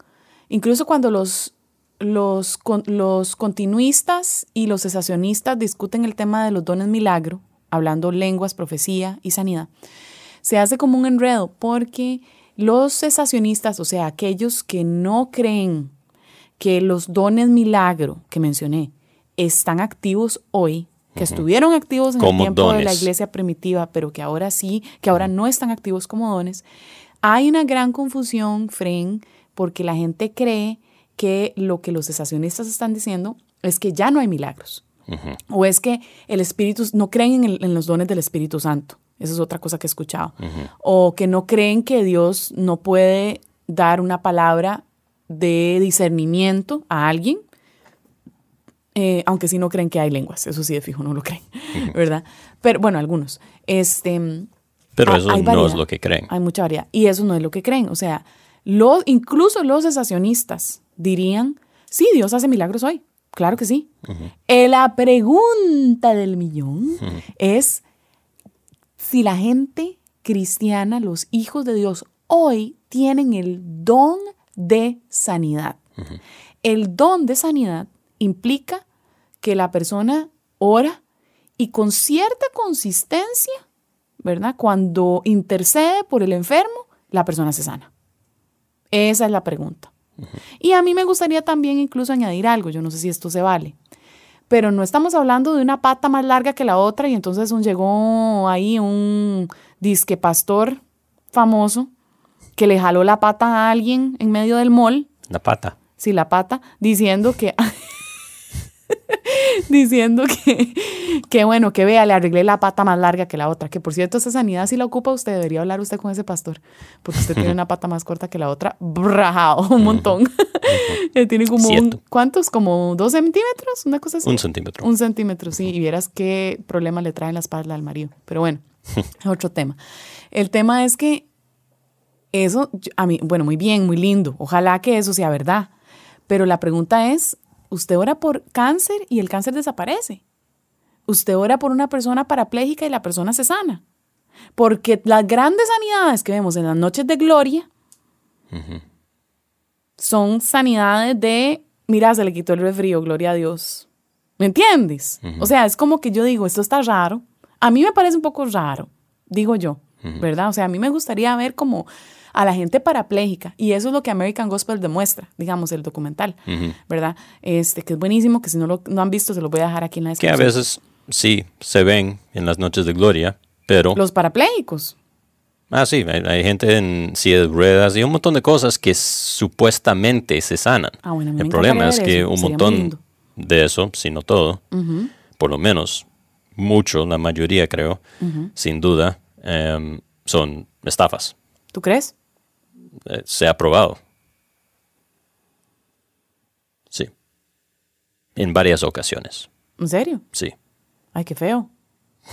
[SPEAKER 2] incluso cuando los, los, los continuistas y los cesacionistas discuten el tema de los dones milagro, hablando lenguas, profecía y sanidad, se hace como un enredo porque los cesacionistas, o sea, aquellos que no creen que los dones milagro que mencioné están activos hoy, que estuvieron activos en el tiempo de la iglesia primitiva, pero que ahora sí, que ahora no están activos como dones, hay una gran confusión, Fren, porque la gente cree que lo que los cesacionistas están diciendo es que ya no hay milagros. O es que el Espíritu, no creen en, en, los dones del Espíritu Santo. Esa es otra cosa que he escuchado. O que no creen que Dios no puede dar una palabra de discernimiento a alguien, eh, aunque sí no creen que hay lenguas, eso sí de fijo no lo creen, ¿verdad? Pero bueno, algunos. Este,
[SPEAKER 1] Pero eso no es lo que creen.
[SPEAKER 2] Hay mucha variedad. Y eso no es lo que creen. O sea, lo, incluso los cesacionistas dirían, sí, Dios hace milagros hoy. Claro que sí. Eh, la pregunta del millón es si la gente cristiana, los hijos de Dios, hoy tienen el don de sanidad. El don de sanidad implica que la persona ora y con cierta consistencia, ¿verdad? Cuando intercede por el enfermo, la persona se sana. Esa es la pregunta. Y a mí me gustaría también incluso añadir algo, yo no sé si esto se vale, pero no estamos hablando de una pata más larga que la otra y entonces un, llegó ahí un disque pastor famoso que le jaló la pata a alguien en medio del mall.
[SPEAKER 1] La pata.
[SPEAKER 2] Sí, la pata, diciendo que... diciendo que, que bueno, que vea, le arreglé la pata más larga que la otra. Que por cierto, esa sanidad si la ocupa usted, debería hablar usted con ese pastor, porque usted tiene una pata más corta que la otra, brajado, un montón. tiene como, un, ¿cuántos? Como dos centímetros, una cosa así.
[SPEAKER 1] Un centímetro.
[SPEAKER 2] Un centímetro, sí, y vieras qué problema le trae en la espalda al marido. Pero bueno, otro tema. El tema es que eso, a mí, bueno, muy bien, muy lindo. Ojalá que eso sea verdad. Pero la pregunta es, usted ora por cáncer y el cáncer desaparece. Usted ora por una persona parapléjica y la persona se sana. Porque las grandes sanidades que vemos en las noches de gloria son sanidades de, mira, se le quitó el resfrío, gloria a Dios. ¿Me entiendes? O sea, es como que yo digo, esto está raro. A mí me parece un poco raro, digo yo, ¿verdad? O sea, a mí me gustaría ver como a la gente parapléjica. Y eso es lo que American Gospel demuestra, digamos, el documental, ¿verdad? Este, que es buenísimo, que si no lo no han visto, se lo voy a dejar aquí en la descripción.
[SPEAKER 1] Que a veces sí se ven en las noches de gloria, pero...
[SPEAKER 2] Los parapléjicos.
[SPEAKER 1] Ah, sí, hay, gente en silla de ruedas y un montón de cosas que supuestamente se sanan.
[SPEAKER 2] Ah, bueno,
[SPEAKER 1] el problema es que un montón de eso, si no todo, por lo menos mucho, la mayoría creo, sin duda, em, son estafas.
[SPEAKER 2] ¿Tú crees?
[SPEAKER 1] Eh, se ha probado. Sí. En varias ocasiones.
[SPEAKER 2] ¿En serio?
[SPEAKER 1] Sí.
[SPEAKER 2] Ay, qué feo.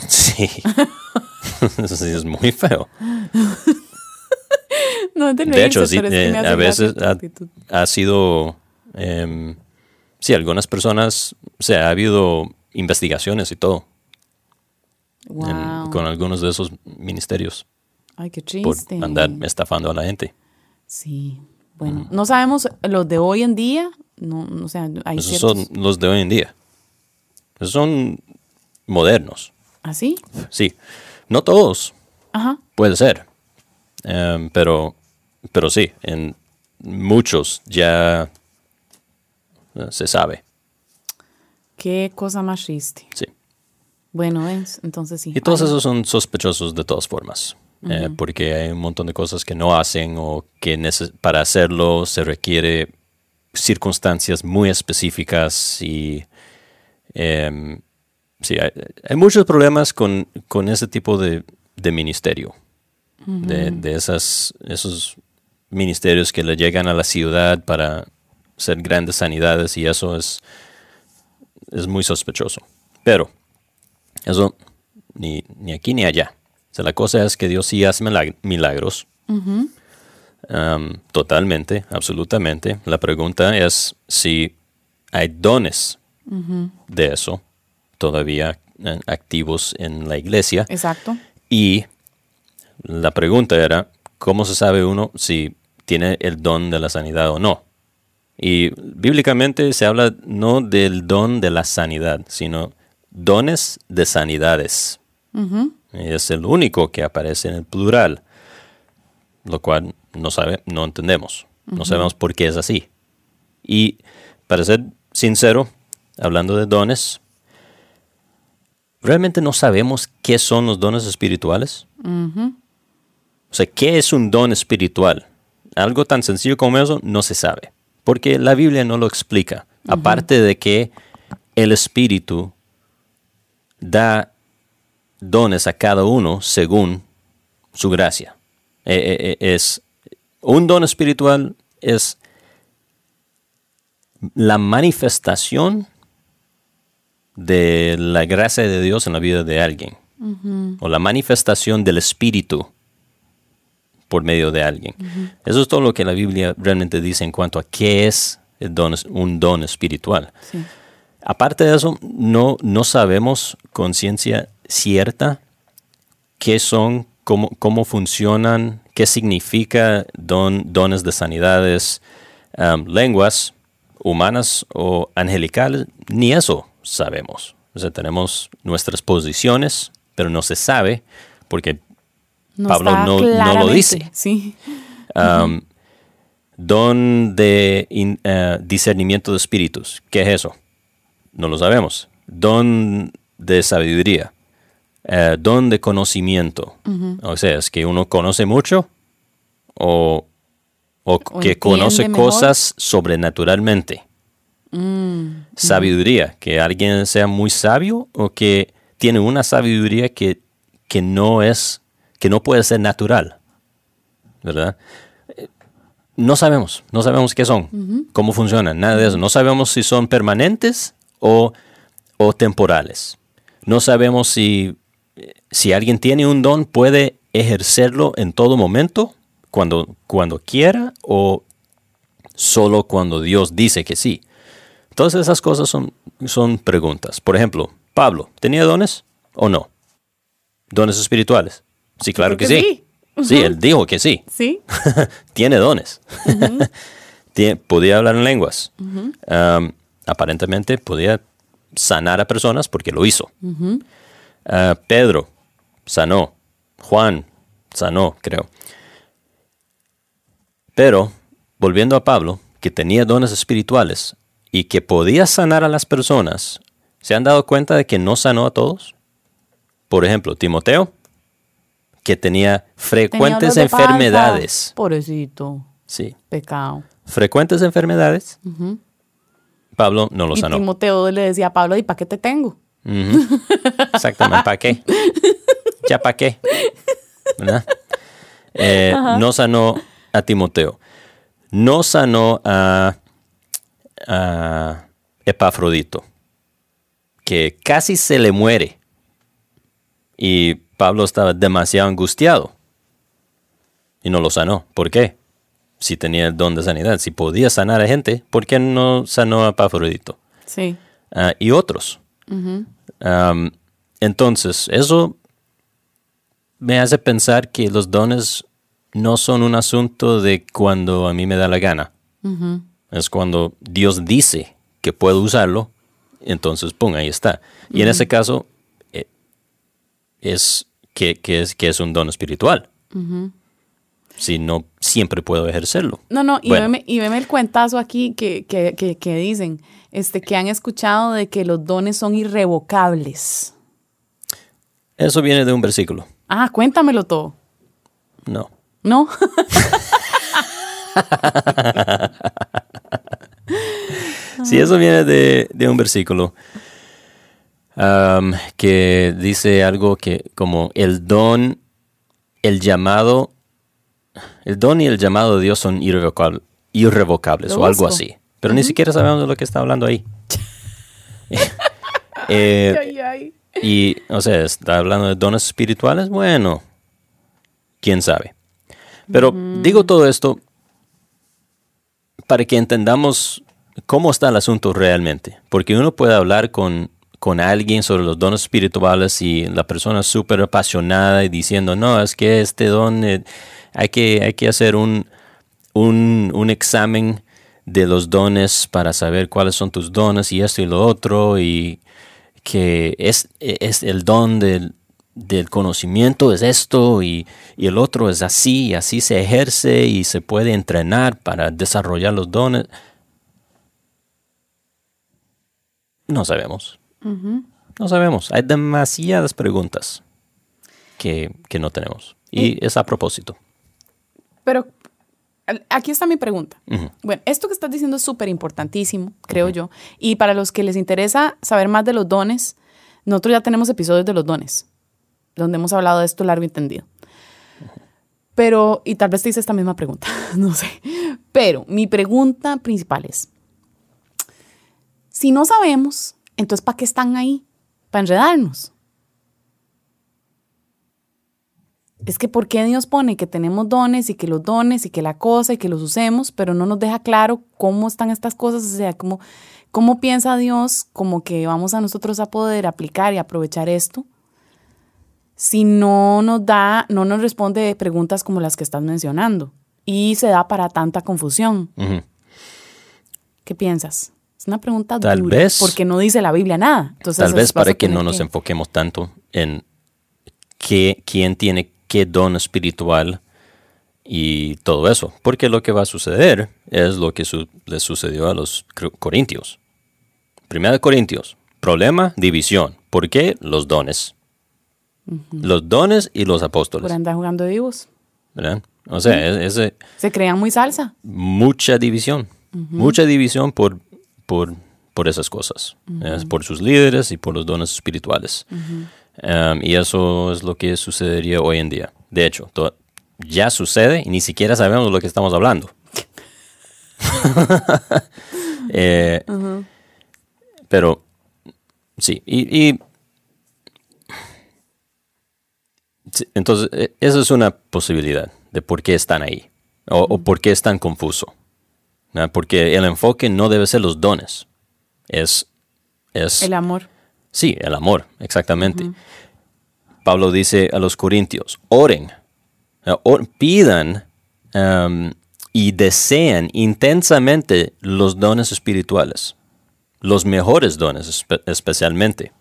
[SPEAKER 1] Sí. sí es muy feo.
[SPEAKER 2] no
[SPEAKER 1] de hecho, sí, eh, a veces ha, sido... Em, sí, algunas personas, o sea, ha habido investigaciones y todo. con algunos de esos ministerios.
[SPEAKER 2] Ay, qué triste.
[SPEAKER 1] Por andar estafando a la gente.
[SPEAKER 2] Sí, bueno, no sabemos los de hoy en día, no, o sea, hay
[SPEAKER 1] Esos son los de hoy en día. Esos son modernos.
[SPEAKER 2] ¿Ah, sí?
[SPEAKER 1] Sí, no todos.
[SPEAKER 2] Ajá.
[SPEAKER 1] Puede ser, em, pero, pero sí, en muchos ya eh, se sabe.
[SPEAKER 2] Qué cosa más triste.
[SPEAKER 1] Sí.
[SPEAKER 2] Bueno, es, entonces sí.
[SPEAKER 1] Y todos esos son sospechosos de todas formas. Eh, porque hay un montón de cosas que no hacen o que para hacerlo se requiere circunstancias muy específicas y em, sí, hay, muchos problemas con, ese tipo de, ministerio, de, esas, esos ministerios que le llegan a la ciudad para hacer grandes sanidades y eso es, es muy sospechoso. Pero eso ni, ni aquí ni allá la cosa es que Dios sí hace milagros. Um, totalmente, absolutamente. La pregunta es si hay dones de eso todavía eh, activos en la iglesia.
[SPEAKER 2] Exacto.
[SPEAKER 1] Y la pregunta era, ¿cómo se sabe uno si tiene el don de la sanidad o no? Y bíblicamente se habla no del don de la sanidad, sino dones de sanidades. Es el único que aparece en el plural, lo cual no, sabe, no entendemos. No sabemos por qué es así. Y para ser sincero, hablando de dones, realmente no sabemos qué son los dones espirituales. O sea, ¿qué es un don espiritual? Algo tan sencillo como eso no se sabe, porque la Biblia no lo explica. Aparte de que el Espíritu da dones a cada uno según su gracia. Eh, eh, eh, es un don espiritual es la manifestación de la gracia de Dios en la vida de alguien. O la manifestación del Espíritu por medio de alguien. Eso es todo lo que la Biblia realmente dice en cuanto a qué es un don espiritual. Aparte de eso, no, no sabemos con ciencia cierta qué son, cómo, cómo funcionan, qué significa don, dones de sanidades, um, lenguas humanas o angelicales, ni eso sabemos. O sea, tenemos nuestras posiciones, pero no se sabe porque Pablo no, lo dice.
[SPEAKER 2] Sí.
[SPEAKER 1] Um, don de uh, discernimiento de espíritus. ¿Qué es eso? No lo sabemos. Don de sabiduría. Uh, don de conocimiento. O sea, es que uno conoce mucho o, que conoce cosas sobrenaturalmente. Mm, sabiduría, que alguien sea muy sabio o que tiene una sabiduría que, que no es, que no puede ser natural. ¿Verdad? No sabemos, no sabemos qué son, cómo funcionan, nada de eso. No sabemos si son permanentes o, o temporales. No sabemos si, si alguien tiene un don, puede ejercerlo en todo momento, cuando, cuando quiera o solo cuando Dios dice que sí. Todas esas cosas son, son preguntas. Por ejemplo, Pablo, ¿tenía dones o no? ¿Dones espirituales? Sí, claro que, sí. Sí, él dijo que sí.
[SPEAKER 2] Sí.
[SPEAKER 1] Tiene dones. podía hablar en lenguas. aparentemente podía sanar a personas porque lo hizo. Ah, Pedro sanó. Juan sanó, creo. Pero, volviendo a Pablo, que tenía dones espirituales, y que podía sanar a las personas, ¿se han dado cuenta de que no sanó a todos? Por ejemplo, Timoteo, que tenía frecuentes enfermedades.
[SPEAKER 2] Pobrecito.
[SPEAKER 1] Sí.
[SPEAKER 2] Pecado.
[SPEAKER 1] Frecuentes enfermedades. Pablo no lo sanó.
[SPEAKER 2] Y Timoteo le decía a Pablo, ¿y para qué te tengo?
[SPEAKER 1] Exactamente, ¿para qué? ¿Ya para qué? Eh, no sanó a Timoteo. No sanó a a Epafrodito, que casi se le muere. Y Pablo estaba demasiado angustiado y no lo sanó. ¿Por qué? Si tenía el don de sanidad, si podía sanar a gente, ¿por qué no sanó a Epafrodito?
[SPEAKER 2] Sí.
[SPEAKER 1] Ah, y otros. entonces, eso me hace pensar que los dones no son un asunto de cuando a mí me da la gana. Es cuando Dios dice que puedo usarlo, entonces, pum, ahí está. Y en ese caso, eh, es, que, es que es un don espiritual. Si no, siempre puedo ejercerlo.
[SPEAKER 2] No, no, y, veme, y el cuentazo aquí que, que, dicen, este, que han escuchado de que los dones son irrevocables.
[SPEAKER 1] Eso viene de un versículo.
[SPEAKER 2] Ah, cuéntamelo todo.
[SPEAKER 1] No.
[SPEAKER 2] ¿No?
[SPEAKER 1] sí, eso viene de, un versículo um, que dice algo que como el don, el llamado, el don y el llamado de Dios son irrevocables o algo así. Pero ni siquiera sabemos de lo que está hablando ahí. Eh, y, o sea, está hablando de dones espirituales. Bueno, quién sabe. Pero digo todo esto para que entendamos cómo está el asunto realmente. Porque uno puede hablar con, con alguien sobre los dones espirituales y la persona es súper apasionada y diciendo, no, es que este don eh, hay, que, hay que hacer un, un, examen de los dones para saber cuáles son tus dones y esto y lo otro y que es, es el don del, del conocimiento es esto y, el otro es así y así se ejerce y se puede entrenar para desarrollar los dones. No sabemos. No sabemos. Hay demasiadas preguntas que, no tenemos. Y es a propósito.
[SPEAKER 2] Pero aquí está mi pregunta. Bueno, esto que estás diciendo es súper importantísimo, creo yo. Y para los que les interesa saber más de los dones, nosotros ya tenemos episodios de los dones, donde hemos hablado de esto largo y entendido. Pero, y tal vez te hice esta misma pregunta, no sé. Pero mi pregunta principal es, si no sabemos, entonces ¿para qué están ahí? Para enredarnos. Es que ¿por qué Dios pone que tenemos dones y que los dones y que la cosa y que los usemos, pero no nos deja claro cómo están estas cosas? O sea, cómo, cómo piensa Dios como que vamos a nosotros a poder aplicar y aprovechar esto si no nos da, no nos responde preguntas como las que estás mencionando y se da para tanta confusión. ¿Qué piensas? Es una pregunta
[SPEAKER 1] tal
[SPEAKER 2] dura
[SPEAKER 1] vez,
[SPEAKER 2] porque no dice la Biblia nada. Entonces,
[SPEAKER 1] tal vez para que no nos enfoquemos tanto en qué, quién tiene qué don espiritual y todo eso. Porque lo que va a suceder es lo que le sucedió a los corintios. Primera de Corintios, problema, división. ¿Por qué? Los dones. Los dones y los apóstoles.
[SPEAKER 2] Por andar jugando vivos.
[SPEAKER 1] ¿Verdad? O sea, ese,
[SPEAKER 2] se crean muy salsa.
[SPEAKER 1] Mucha división. Mucha división por, por, por esas cosas. Por sus líderes y por los dones espirituales. Um, y eso es lo que sucedería hoy en día. De hecho, ya sucede y ni siquiera sabemos de lo que estamos hablando. Eh, pero sí, y entonces, e, esa es una posibilidad de por qué están ahí o, por qué es tan confuso. Porque el enfoque no debe ser los dones, es... es
[SPEAKER 2] el amor.
[SPEAKER 1] Sí, el amor, exactamente. Pablo dice a los corintios, oren, pidan um, y desean intensamente los dones espirituales, los mejores dones especialmente,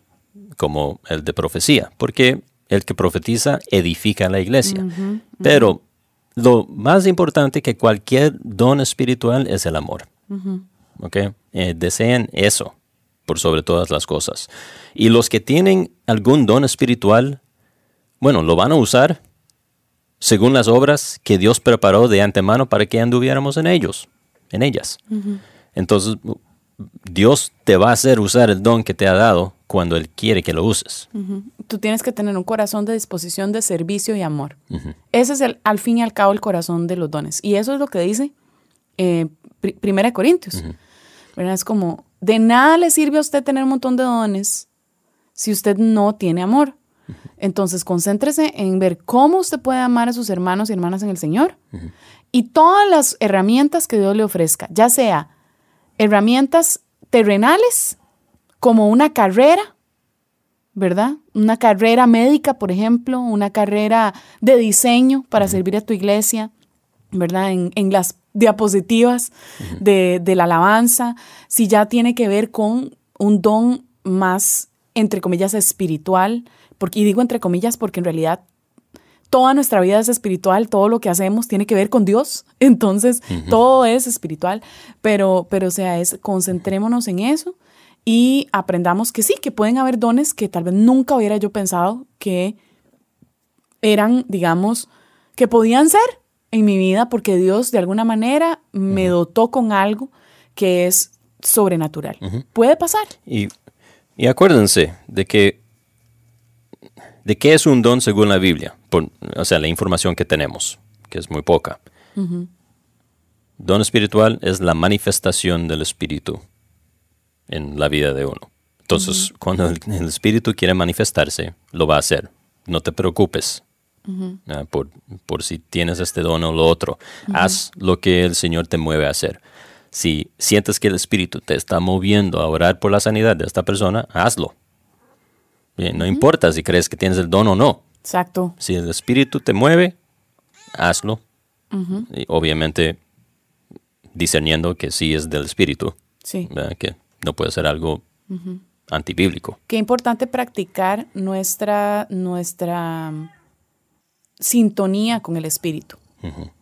[SPEAKER 1] como el de profecía, porque el que profetiza edifica la iglesia. Pero lo más importante que cualquier don espiritual es el amor. Eh, desean eso por sobre todas las cosas. Y los que tienen algún don espiritual, bueno, lo van a usar según las obras que Dios preparó de antemano para que anduviéramos en ellos, en ellas. Entonces, Dios te va a hacer usar el don que te ha dado cuando Él quiere que lo uses.
[SPEAKER 2] Tú tienes que tener un corazón de disposición de servicio y amor. Ese es el, al fin y al cabo el corazón de los dones. Y eso es lo que dice eh, Primera de Corintios. Es como, de nada le sirve a usted tener un montón de dones si usted no tiene amor. Entonces, concéntrese en ver cómo usted puede amar a sus hermanos y hermanas en el Señor y todas las herramientas que Dios le ofrezca, ya sea herramientas terrenales como una carrera, ¿verdad? Una carrera médica, por ejemplo, una carrera de diseño para servir a tu iglesia, ¿verdad? En, las diapositivas de, la alabanza, si ya tiene que ver con un don más, entre comillas, espiritual, porque, y digo entre comillas porque en realidad toda nuestra vida es espiritual, todo lo que hacemos tiene que ver con Dios, entonces todo es espiritual, pero, pero o sea, es, concentrémonos en eso y aprendamos que sí, que pueden haber dones que tal vez nunca hubiera yo pensado que eran, digamos, que podían ser en mi vida porque Dios de alguna manera me dotó con algo que es sobrenatural. Puede pasar.
[SPEAKER 1] Y, acuérdense de que de qué es un don según la Biblia, o sea, la información que tenemos, que es muy poca. Don espiritual es la manifestación del espíritu en la vida de uno. Entonces, cuando el, espíritu quiere manifestarse, lo va a hacer. No te preocupes por, por, si tienes este don o lo otro. Haz lo que el Señor te mueve a hacer. Si sientes que el espíritu te está moviendo a orar por la sanidad de esta persona, hazlo. no importa si crees que tienes el don o no.
[SPEAKER 2] Exacto.
[SPEAKER 1] Si el espíritu te mueve, hazlo. y obviamente discerniendo que sí es del espíritu.
[SPEAKER 2] Sí.
[SPEAKER 1] Que no puede ser algo antibíblico.
[SPEAKER 2] Qué importante practicar nuestra, nuestra mm, sintonía con el Espíritu,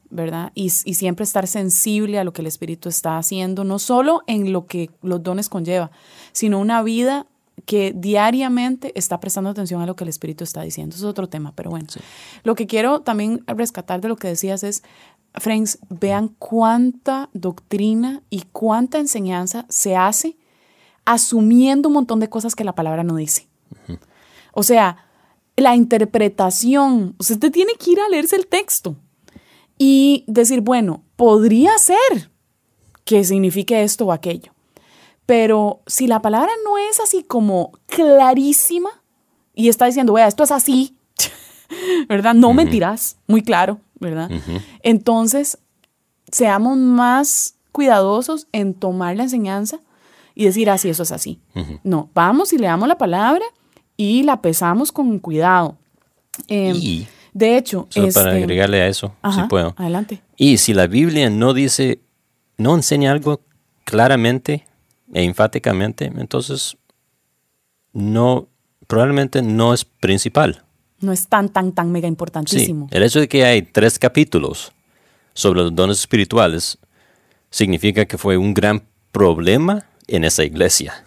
[SPEAKER 2] ¿verdad? Y, y, siempre estar sensible a lo que el Espíritu está haciendo, no solo en lo que los dones conlleva, sino una vida que diariamente está prestando atención a lo que el Espíritu está diciendo. Eso es otro tema, pero bueno. Lo que quiero también rescatar de lo que decías es, friends, vean cuánta doctrina y cuánta enseñanza se hace asumiendo un montón de cosas que la palabra no dice. O sea, la interpretación, usted tiene que ir a leerse el texto y decir, bueno, podría ser que signifique esto o aquello. Pero si la palabra no es así como clarísima y está diciendo, vea, esto es así, ¿verdad? No mentirás, muy claro, ¿verdad? Entonces, seamos más cuidadosos en tomar la enseñanza y decir, así, ah, eso es así. No, vamos y leamos la palabra y la pesamos con cuidado. Em, y, de hecho,
[SPEAKER 1] para este, agregarle a eso, si puedo.
[SPEAKER 2] Adelante.
[SPEAKER 1] Y si la Biblia no dice, no enseña algo claramente e enfáticamente, entonces no, probablemente no es principal.
[SPEAKER 2] No es tan, tan, tan mega importantísimo.
[SPEAKER 1] el hecho de que hay tres capítulos sobre los dones espirituales significa que fue un gran problema en esa iglesia.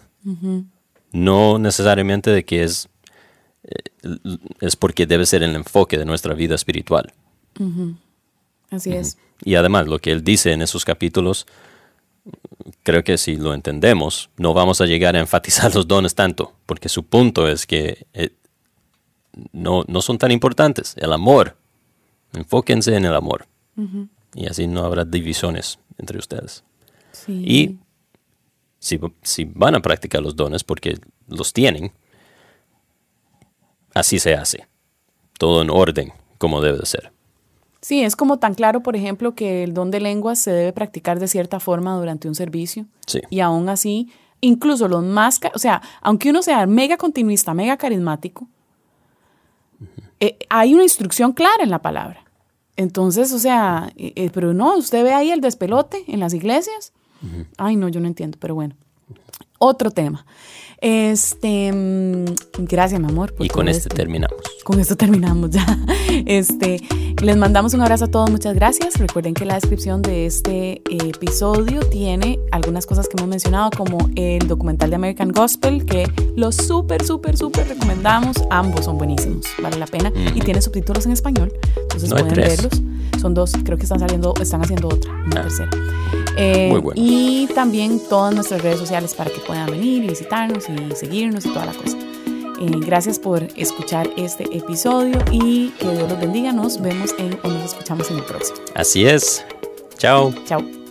[SPEAKER 1] No necesariamente de que es, eh, es porque debe ser el enfoque de nuestra vida espiritual.
[SPEAKER 2] Así es.
[SPEAKER 1] Y además, lo que él dice en esos capítulos, creo que si lo entendemos, no vamos a llegar a enfatizar los dones tanto, porque su punto es que eh, no, no, son tan importantes. El amor, enfóquense en el amor. Y así no habrá divisiones entre ustedes. Y si, van a practicar los dones porque los tienen, así se hace. Todo en orden, como debe de ser.
[SPEAKER 2] Sí, es como tan claro, por ejemplo, que el don de lenguas se debe practicar de cierta forma durante un servicio.
[SPEAKER 1] Sí.
[SPEAKER 2] Y aún así, incluso los más, o sea, aunque uno sea mega continuista, mega carismático, eh, hay una instrucción clara en la palabra. Entonces, o sea, eh, eh, pero no, usted ve ahí el despelote en las iglesias Ay, no, yo no entiendo, pero bueno. Otro tema. Este, mm, gracias, mi amor.
[SPEAKER 1] y con este terminamos.
[SPEAKER 2] Con esto terminamos ya. Este, les mandamos un abrazo a todos, muchas gracias. Recuerden que la descripción de este episodio tiene algunas cosas que hemos mencionado, como el documental de American Gospel, que los súper, súper, súper recomendamos. Ambos son buenísimos, vale la pena. Y tiene subtítulos en español, entonces pueden verlos. Son dos, creo que están saliendo, están haciendo otra, una ah. tercera. Eh, y también todas nuestras redes sociales para que puedan venir y visitarnos y seguirnos y toda la cosa. Eh, gracias por escuchar este episodio y que Dios los bendiga. Nos vemos en, o nos escuchamos en el próximo.
[SPEAKER 1] Así es. Chao.
[SPEAKER 2] Chao.